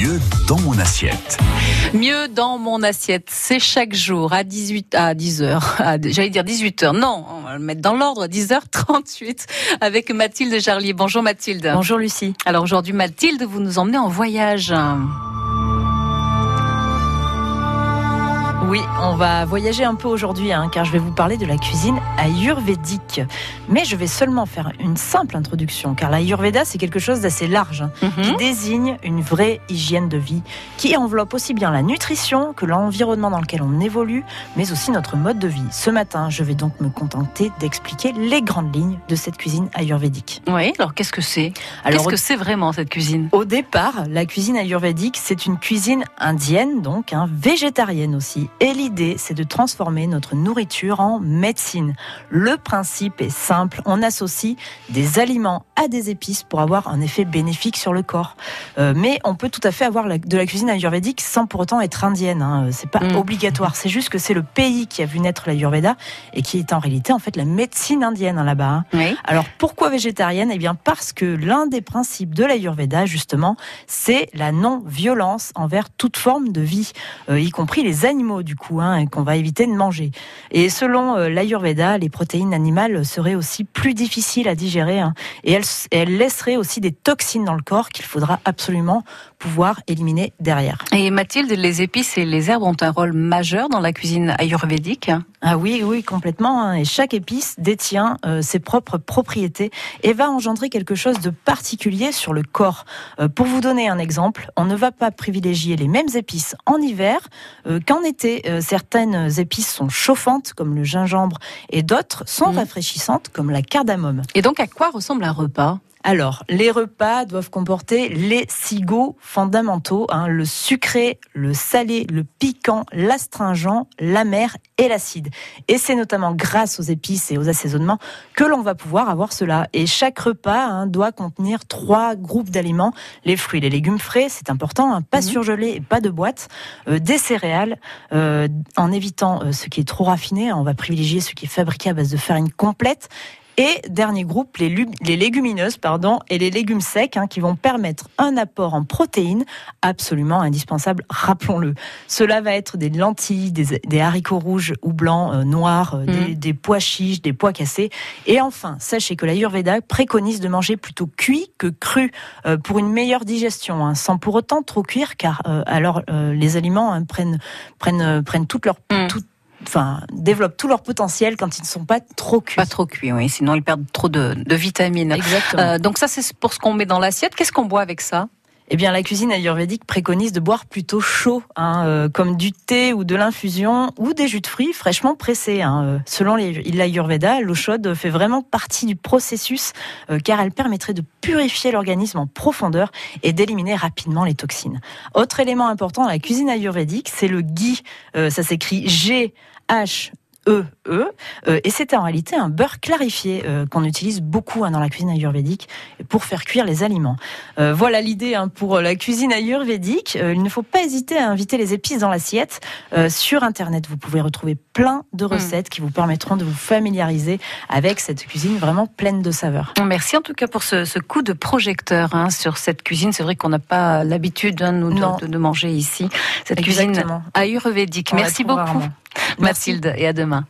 Mieux dans mon assiette. Mieux dans mon assiette, c'est chaque jour à 18 à 10h. J'allais dire 18h. Non, on va le mettre dans l'ordre 10h38 avec Mathilde Jarlier. Bonjour Mathilde. Bonjour Lucie. Alors aujourd'hui Mathilde, vous nous emmenez en voyage. Oui, on va voyager un peu aujourd'hui, hein, car je vais vous parler de la cuisine ayurvédique. Mais je vais seulement faire une simple introduction, car l'ayurveda, c'est quelque chose d'assez large, hein, Mhm. qui désigne une vraie hygiène de vie, qui enveloppe aussi bien la nutrition que l'environnement dans lequel on évolue, mais aussi notre mode de vie. Ce matin, je vais donc me contenter d'expliquer les grandes lignes de cette cuisine ayurvédique. Oui, alors qu'est-ce que c'est? Alors, Qu'est-ce que c'est vraiment cette cuisine? Au départ, la cuisine ayurvédique, c'est une cuisine indienne, donc hein, végétarienne aussi. Et l'idée, c'est de transformer notre nourriture en médecine. Le principe est simple, on associe des aliments à des épices pour avoir un effet bénéfique sur le corps. Euh, mais on peut tout à fait avoir de la cuisine ayurvédique sans pour autant être indienne. Hein. C'est pas Mm. obligatoire. C'est juste que c'est le pays qui a vu naître l'ayurveda et qui est en réalité en fait la médecine indienne hein, là-bas. hein. Oui. Alors pourquoi végétarienne? Eh bien parce que l'un des principes de l'Ayurveda justement, c'est la non-violence envers toute forme de vie, euh, y compris les animaux du coup, hein, et qu'on va éviter de manger. Et selon euh, l'Ayurveda, les protéines animales seraient aussi plus difficiles à digérer, hein, et elles, elles laisseraient aussi des toxines dans le corps qu'il faudra absolument pouvoir éliminer derrière. Et Mathilde, les épices et les herbes ont un rôle majeur dans la cuisine ayurvédique. Ah oui, oui, complètement. hein. Et chaque épice détient euh, ses propres propriétés et va engendrer quelque chose de particulier sur le corps. Euh, pour vous donner un exemple, on ne va pas privilégier les mêmes épices en hiver euh, qu'en été. Certaines épices sont chauffantes, comme le gingembre, et d'autres sont Mhm. rafraîchissantes, comme la cardamome. Et donc à quoi ressemble un repas? Alors, les repas doivent comporter les cigots fondamentaux, hein, le sucré, le salé, le piquant, l'astringent, l'amer et l'acide. Et c'est notamment grâce aux épices et aux assaisonnements que l'on va pouvoir avoir cela. Et chaque repas hein, doit contenir trois groupes d'aliments les fruits, les légumes frais, c'est important, hein, pas Mhm. surgelés et pas de boîte, euh, des céréales, euh, en évitant euh, ce qui est trop raffiné. hein, on va privilégier ce qui est fabriqué à base de farine complète. Et dernier groupe, les, légumineuses pardon, et les légumes secs hein, qui vont permettre un apport en protéines absolument indispensable, rappelons-le. Cela va être des lentilles, des, des haricots rouges ou blancs, euh, noirs, euh, des, des pois chiches, des pois cassés. Et enfin, sachez que l'Ayurveda préconise de manger plutôt cuit que cru euh, pour une meilleure digestion, hein, sans pour autant trop cuire, car euh, alors euh, les aliments hein, prennent, prennent, prennent toute leur... Mm. Enfin, développent tout leur potentiel quand ils ne sont pas trop cuits. Pas trop cuit, oui, sinon ils perdent trop de, de vitamines. Exactement. Euh, donc ça, c'est pour ce qu'on met dans l'assiette. Qu'est-ce qu'on boit avec ça? Eh bien, la cuisine ayurvédique préconise de boire plutôt chaud, hein, euh, comme du thé ou de l'infusion ou des jus de fruits fraîchement pressés. hein. Euh, Selon l'ayurveda, l'eau chaude fait vraiment partie du processus euh, car elle permettrait de purifier l'organisme en profondeur et d'éliminer rapidement les toxines. Autre élément important dans la cuisine ayurvédique, c'est le ghee. Ça s'écrit G H E E Euh, et c'est en réalité un beurre clarifié euh, qu'on utilise beaucoup hein, dans la cuisine ayurvédique pour faire cuire les aliments. Euh, voilà l'idée hein, pour la cuisine ayurvédique. Euh, il ne faut pas hésiter à inviter les épices dans l'assiette. Sur Internet, vous pouvez retrouver plein de recettes qui vous permettront de vous familiariser avec cette cuisine vraiment pleine de saveurs. Merci en tout cas pour ce, ce coup de projecteur hein, sur cette cuisine. C'est vrai qu'on n'a pas l'habitude, nous, de, de manger ici cette cuisine Exactement. ayurvédique. On la Merci beaucoup, rarement. Mathilde, et à demain.